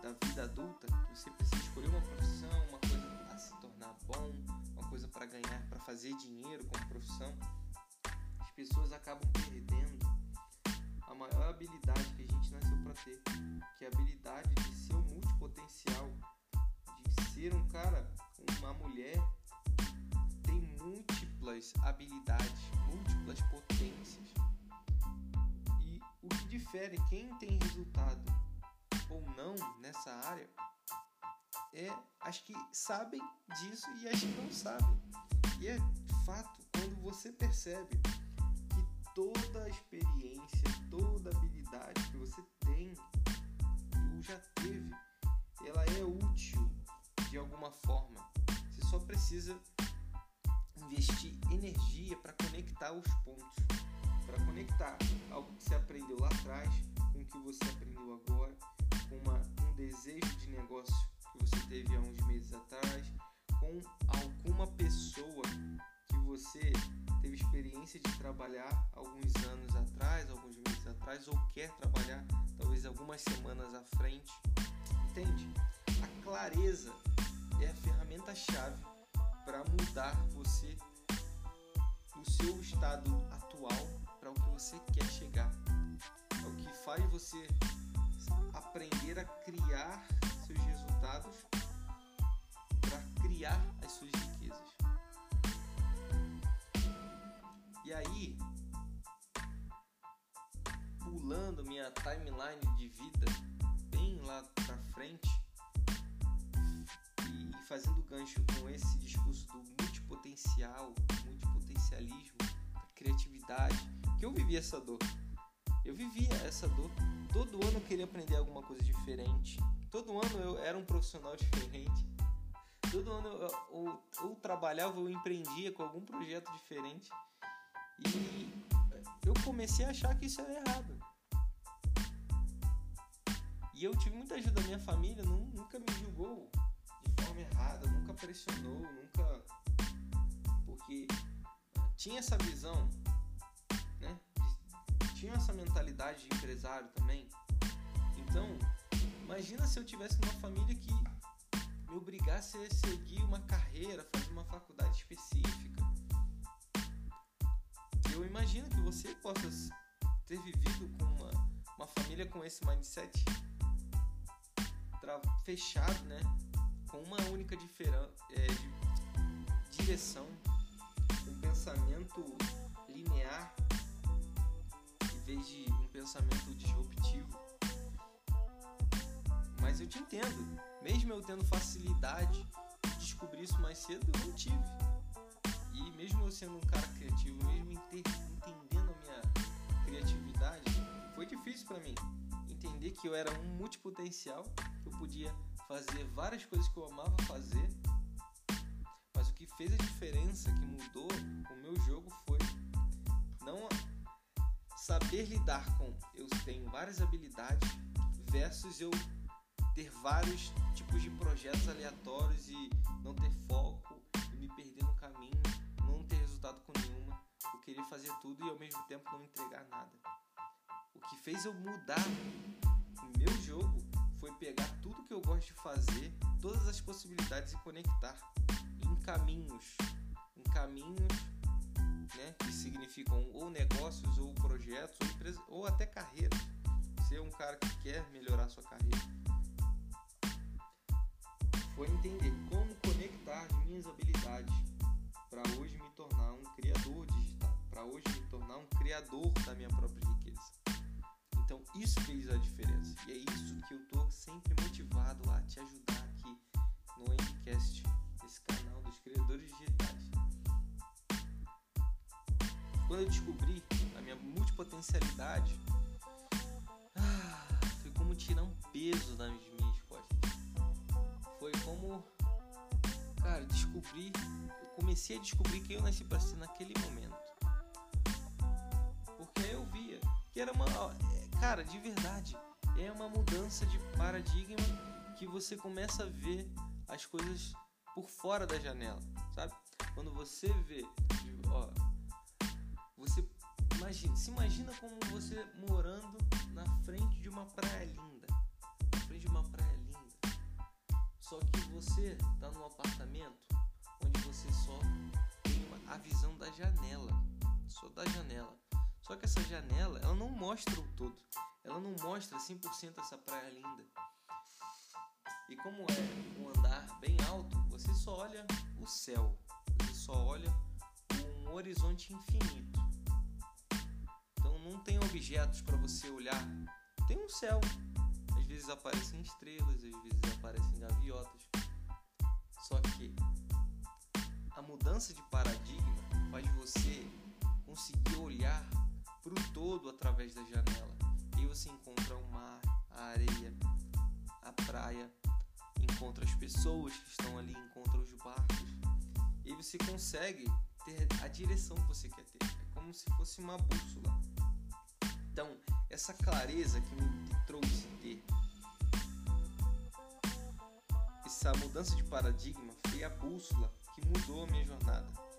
da vida adulta, que você precisa escolher uma profissão, uma coisa a se tornar bom, uma coisa para ganhar, para fazer dinheiro como profissão. As pessoas acabam perdendo a maior habilidade que a gente nasceu para ter, que é a habilidade de ser um multipotencial, um cara, uma mulher tem múltiplas habilidades, múltiplas potências. E o que difere quem tem resultado ou não nessa área é as que sabem disso e as que não sabem. E é fato quando você percebe toda a experiência, toda a habilidade que você tem ou já teve, ela é útil de alguma forma. Você só precisa investir energia para conectar os pontos, para conectar algo que você aprendeu lá atrás com o que você aprendeu agora, com uma, um desejo de negócio que você teve há uns meses atrás, com alguma pessoa que você teve experiência de trabalhar alguns anos atrás, alguns meses atrás, ou quer trabalhar talvez algumas semanas à frente. Entende? A clareza é a ferramenta-chave para mudar você do seu estado atual para o que você quer chegar. É o que faz você aprender a criar seus resultados para criar as suas riquezas. E aí, pulando minha timeline de vida bem lá pra frente fazendo gancho com esse discurso do multipotencial, multipotencialismo, criatividade, que eu vivi essa dor. Eu vivia essa dor. Todo ano eu queria aprender alguma coisa diferente. Todo ano eu era um profissional diferente. Todo ano eu, trabalhava ou empreendia com algum projeto diferente. E eu comecei a achar que isso era errado. E eu tive muita ajuda da minha família, nunca me julgou forma errada, nunca pressionou, nunca. Porque tinha essa visão, né? Tinha essa mentalidade de empresário também. Então, imagina se eu tivesse numa família que me obrigasse a seguir uma carreira, fazer uma faculdade específica eu imagino que você possa ter vivido com uma, uma família com esse mindset fechado, né? Com uma única é, de, direção, um pensamento linear em vez de um pensamento disruptivo. Mas eu te entendo, mesmo eu tendo facilidade de descobrir isso mais cedo, eu não tive e mesmo eu sendo um cara criativo, mesmo entendendo a minha criatividade, foi difícil para mim entender que eu era um multipotencial, que eu podia fazer várias coisas que eu amava fazer. Mas o que fez a diferença, que mudou o meu jogo foi não saber lidar com eu tenho várias habilidades versus eu ter vários tipos de projetos aleatórios e não ter foco e me perder no caminho, não ter resultado com nenhuma. Eu queria fazer tudo e ao mesmo tempo não entregar nada. O que fez eu mudar o meu jogo foi pegar tudo que eu gosto de fazer, todas as possibilidades e conectar em caminhos, em caminhos né, que significam ou negócios, ou projetos, ou ou até carreiras. Ser é um cara que quer melhorar sua carreira. Foi entender como conectar as minhas habilidades para hoje me tornar um criador digital, para hoje me tornar um criador da minha própria. Então isso fez a diferença e é isso que eu tô sempre motivado a te ajudar aqui no Endcast, esse canal dos criadores digitais. Quando eu descobri a minha multipotencialidade, ah, foi como tirar um peso das minhas costas. Foi como, cara, descobrir, eu comecei a descobrir que eu nasci para ser naquele momento. Porque eu via que era uma, cara, de verdade, é uma mudança de paradigma que você começa a ver as coisas por fora da janela, sabe? Quando você vê, ó, você imagina, se imagina como você morando na frente de uma praia linda. Na frente de uma praia linda. Só que você está num apartamento onde você só tem uma, a visão da janela. Só da janela. Só que essa janela, ela não mostra o todo. Ela não mostra 100% essa praia linda. E como é um andar bem alto, você só olha o céu. Você só olha um horizonte infinito não tem objetos para você olhar. Tem um céu. Às vezes aparecem estrelas, às vezes aparecem gaviotas. Só que a mudança de paradigma faz você conseguir olhar para o todo através da janela. E você encontra o mar, a areia, a praia, encontra as pessoas que estão ali, encontra os barcos. E você consegue ter a direção que você quer ter. É como se fosse uma bússola. Então, essa clareza que me trouxe ter essa mudança de paradigma foi a bússola que mudou a minha jornada.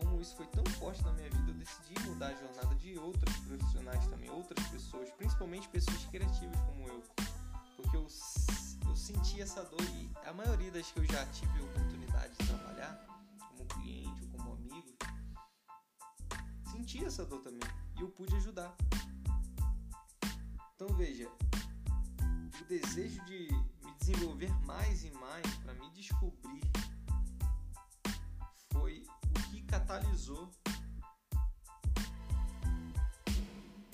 Como isso foi tão forte na minha vida, eu decidi mudar a jornada de outros profissionais também, outras pessoas, principalmente pessoas criativas como eu. Porque eu, eu senti essa dor e a maioria das que eu já tive oportunidade de trabalhar, como cliente ou como amigo, senti essa dor também. E eu pude ajudar. Então veja, o desejo de me desenvolver mais e mais para me descobrir catalisou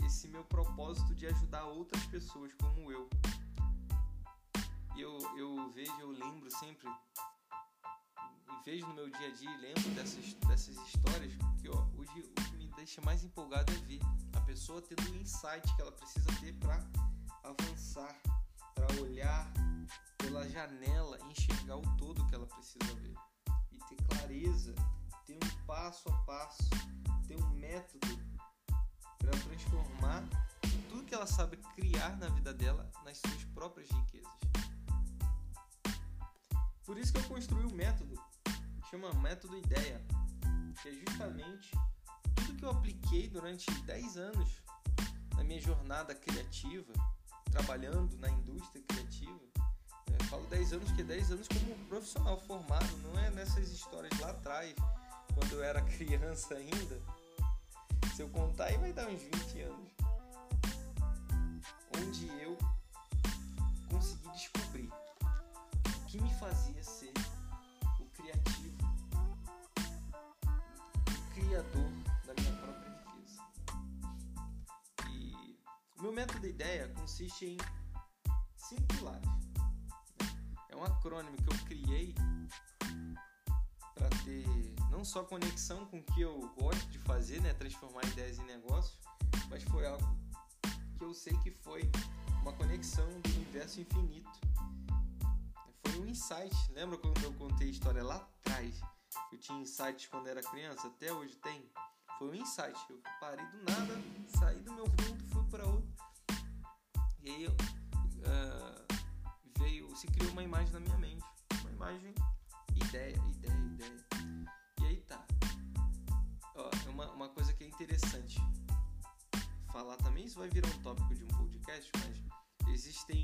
esse meu propósito de ajudar outras pessoas como eu. E eu, eu vejo, eu lembro sempre, e vejo no meu dia a dia e lembro dessas, dessas histórias, que ó, hoje o que me deixa mais empolgado é ver pessoa tendo o insight que ela precisa ter para avançar, para olhar pela janela e enxergar o todo que ela precisa ver e ter clareza, ter um passo a passo, ter um método para transformar tudo que ela sabe criar na vida dela nas suas próprias riquezas. Por isso que eu construí o um método, chama método ideia, que é justamente tudo que eu apliquei durante 10 anos na minha jornada criativa, trabalhando na indústria criativa. É, falo 10 anos que é 10 anos como profissional formado, não é nessas histórias lá atrás, quando eu era criança ainda. Se eu contar aí vai dar uns 20 anos. Onde eu consegui descobrir o que me fazia ser o criativo, o criador O meu método de ideia consiste em cinco pilares. É um acrônimo que eu criei para ter não só conexão com o que eu gosto de fazer, né, transformar ideias em negócios, mas foi algo que eu sei que foi uma conexão do universo infinito. Foi um insight. Lembra quando eu contei a história lá atrás? Eu tinha insights quando era criança, até hoje tem. Foi um insight. Eu parei do nada, saí do meu mundo, fui para outro. E aí uh, veio, se criou uma imagem na minha mente. Uma imagem, ideia, ideia, ideia. E aí tá. Ó, é uma, uma coisa que é interessante falar também, isso vai virar um tópico de um podcast, mas existem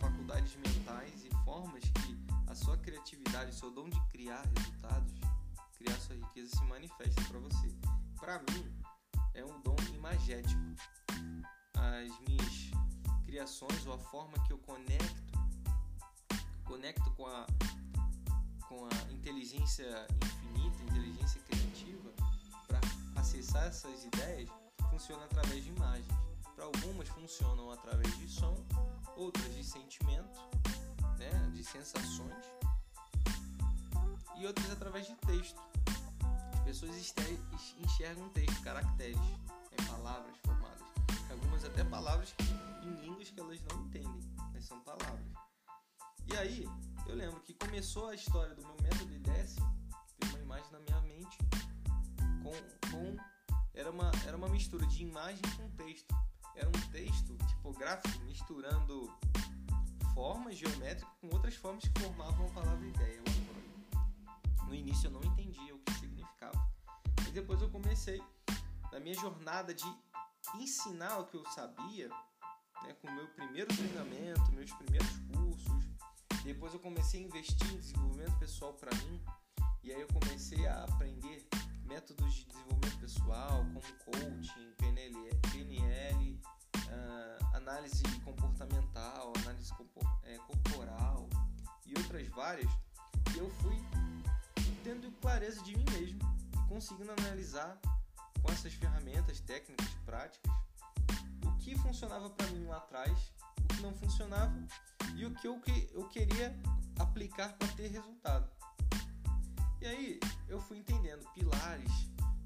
faculdades mentais e formas que a sua criatividade, o seu dom de criar resultados, criar sua riqueza se manifesta para você. Para mim, é um dom imagético. As minhas criações ou a forma que eu conecto, conecto com a com a inteligência infinita, inteligência criativa, para acessar essas ideias funciona através de imagens. Para algumas funcionam através de som, outras de sentimento, né, de sensações, e outras através de texto. As pessoas enxergam texto, caracteres, né, palavras formadas. Algumas até palavras em línguas que elas não entendem, mas são palavras. E aí, eu lembro que começou a história do meu método IDS, tem uma imagem na minha mente com, com era uma, era uma mistura de imagem com texto. Era um texto tipográfico misturando formas geométricas com outras formas que formavam a palavra ideia. No início eu não entendia o que significava. Mas depois eu comecei, na minha jornada de ensinar o que eu sabia, né, com o meu primeiro treinamento, meus primeiros cursos. Depois eu comecei a investir em desenvolvimento pessoal para mim. E aí eu comecei a aprender métodos de desenvolvimento pessoal, como coaching, PNL, PNL uh, análise comportamental, análise é, corporal e outras várias, e eu fui tendo clareza de mim mesmo e conseguindo analisar com essas ferramentas técnicas práticas o que funcionava para mim lá atrás, o que não funcionava e o que eu, que eu queria aplicar para ter resultado. E aí eu fui entendendo pilares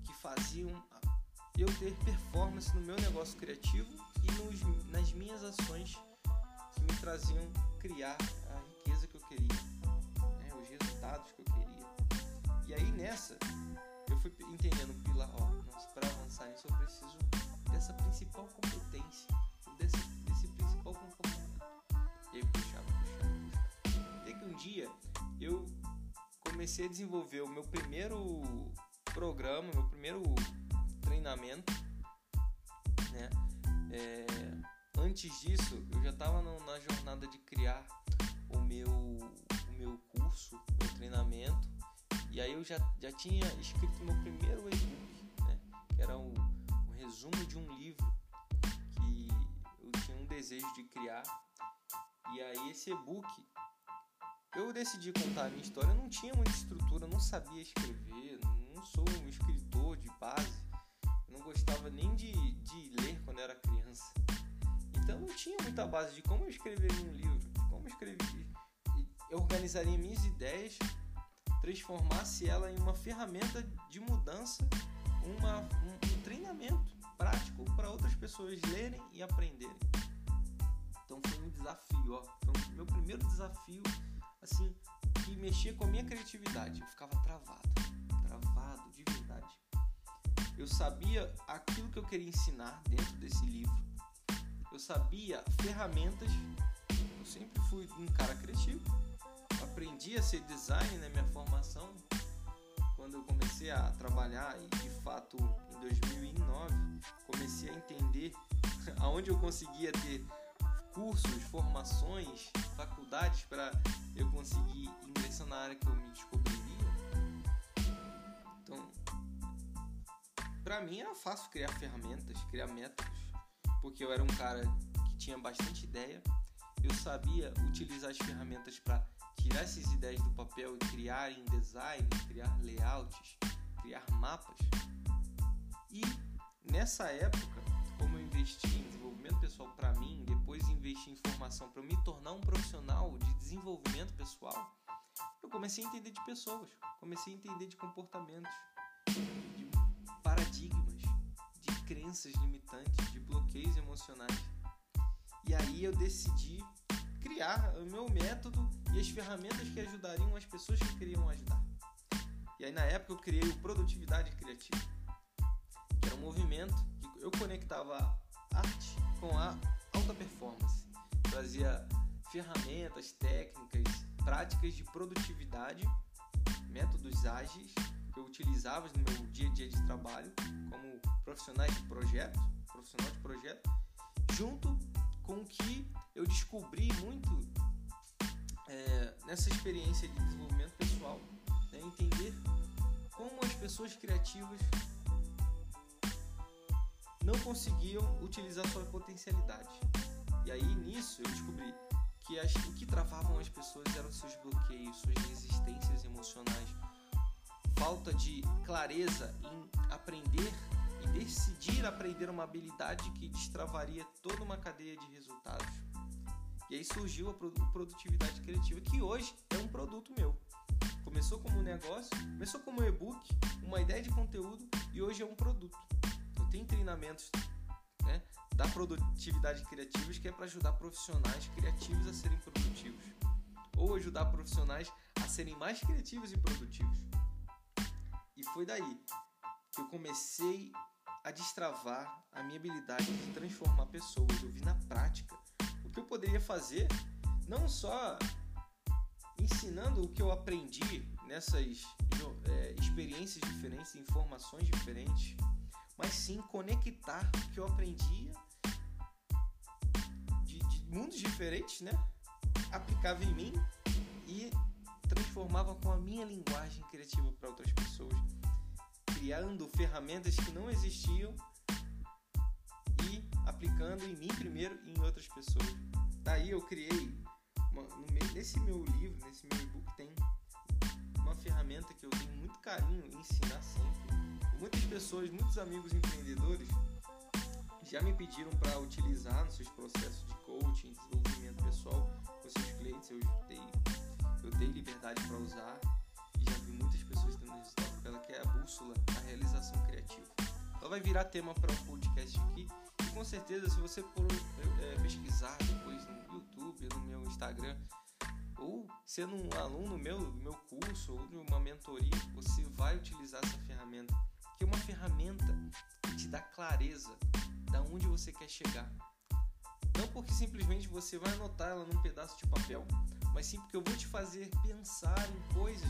que faziam eu ter performance no meu negócio criativo e nos, nas minhas ações que me traziam criar a riqueza que eu queria, né, os resultados que eu queria. E aí nessa eu fui entendendo pilar, ó, para avançar nisso eu preciso dessa principal competência, E aí puxava, puxava, puxava. Até que um dia eu comecei a desenvolver o meu primeiro programa, meu primeiro treinamento, né? É, antes disso, eu já estava na jornada de criar o meu, o meu curso, meu treinamento, e aí eu já, já tinha escrito meu primeiro e-book, né? que era um, um resumo de um livro que eu tinha um desejo de criar, e aí esse e-book eu decidi contar a minha história, eu não tinha muita estrutura, não sabia escrever, não sou um escritor de base, não gostava nem de, de ler quando era criança. Então não tinha muita base de como eu escreveria um livro, como eu escreveria. Eu organizaria minhas ideias, transformasse ela em uma ferramenta de mudança, uma, um, um treinamento prático para outras pessoas lerem e aprenderem. Desafio, ó. Foi o meu primeiro desafio assim, que mexia com a minha criatividade. Eu ficava travado, travado de verdade. Eu sabia aquilo que eu queria ensinar dentro desse livro. Eu sabia ferramentas. Eu sempre fui um cara criativo. Aprendi a ser design na minha formação quando eu comecei a trabalhar e de fato em 2009 comecei a entender aonde eu conseguia ter cursos, formações, faculdades para eu conseguir ingressar na área que eu me descobriria. Então, para mim era fácil criar ferramentas, criar métodos, porque eu era um cara que tinha bastante ideia. Eu sabia utilizar as ferramentas para tirar essas ideias do papel e criar em design, criar layouts, criar mapas. E nessa época, como eu investi em desenvolvimento pessoal para mim, depois investi em formação para me tornar um profissional de desenvolvimento pessoal, eu comecei a entender de pessoas, comecei a entender de comportamentos, de paradigmas, de crenças limitantes, de bloqueios emocionais. E aí eu decidi criar o meu método e as ferramentas que ajudariam as pessoas que queriam ajudar. E aí na época eu criei o Produtividade Criativa, que era um movimento que eu conectava arte com a alta performance. Trazia ferramentas, técnicas, práticas de produtividade, métodos ágeis que eu utilizava no meu dia a dia de trabalho como profissionais de projeto, profissional de projeto, junto com o que eu descobri muito é, nessa experiência de desenvolvimento pessoal, né, entender como as pessoas criativas não conseguiam utilizar sua potencialidade. E aí nisso eu descobri que as, o que travavam as pessoas eram seus bloqueios, suas resistências emocionais, falta de clareza em aprender e decidir aprender uma habilidade que destravaria toda uma cadeia de resultados. E aí surgiu a produtividade criativa, que hoje é um produto meu. Começou como um negócio, começou como um e-book, uma ideia de conteúdo e hoje é um produto. Tenho treinamentos né, da produtividade criativa que é para ajudar profissionais criativos a serem produtivos ou ajudar profissionais a serem mais criativos e produtivos. E foi daí que eu comecei a destravar a minha habilidade de transformar pessoas. Eu vi na prática o que eu poderia fazer, não só ensinando o que eu aprendi nessas é, experiências diferentes, informações diferentes, mas sim conectar o que eu aprendia de, de mundos diferentes, né? Aplicava em mim e transformava com a minha linguagem criativa para outras pessoas, criando ferramentas que não existiam e aplicando em mim primeiro e em outras pessoas. Daí eu criei, uma, nesse meu livro, nesse meu e-book, tem uma ferramenta que eu tenho muito carinho em ensinar sempre. Muitas pessoas, muitos amigos empreendedores já me pediram para utilizar nos seus processos de coaching, desenvolvimento pessoal com seus clientes. Eu dei, eu dei liberdade para usar e já vi muitas pessoas tendo resultado com ela, é a bússola da realização criativa. Ela vai virar tema para um podcast aqui e com certeza se você for é, pesquisar depois no YouTube, no meu Instagram, ou sendo um aluno meu, do meu curso ou de uma mentoria, você vai utilizar essa ferramenta, que é uma ferramenta que te dá clareza da onde você quer chegar. Não porque simplesmente você vai anotar ela num pedaço de papel, mas sim porque eu vou te fazer pensar em coisas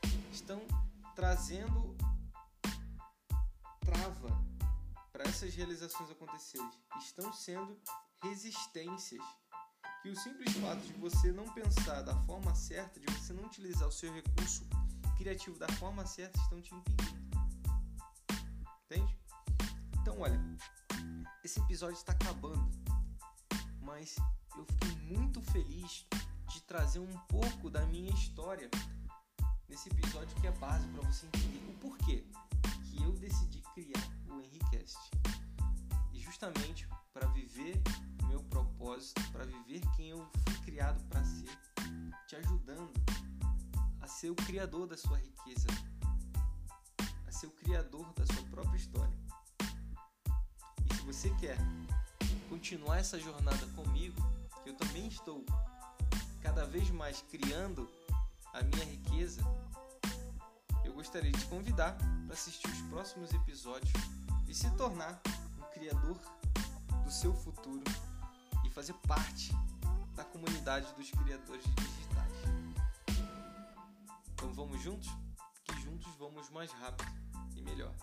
que estão trazendo trava para essas realizações acontecerem. Estão sendo resistências que o simples fato de você não pensar da forma certa, de você não utilizar o seu recurso criativo da forma certa, estão te impedindo. Entende? Então, olha, esse episódio está acabando, mas eu fiquei muito feliz de trazer um pouco da minha história nesse episódio que é base para você entender o porquê que eu decidi criar o Henricast. E justamente para viver meu propósito, para viver quem eu fui criado para ser, te ajudando a ser o criador da sua riqueza, ser o criador da sua própria história. E se você quer continuar essa jornada comigo, eu também estou cada vez mais criando a minha riqueza, eu gostaria de te convidar para assistir os próximos episódios e se tornar um criador do seu futuro e fazer parte da comunidade dos criadores digitais. Então vamos juntos? Que juntos vamos mais rápido e melhor.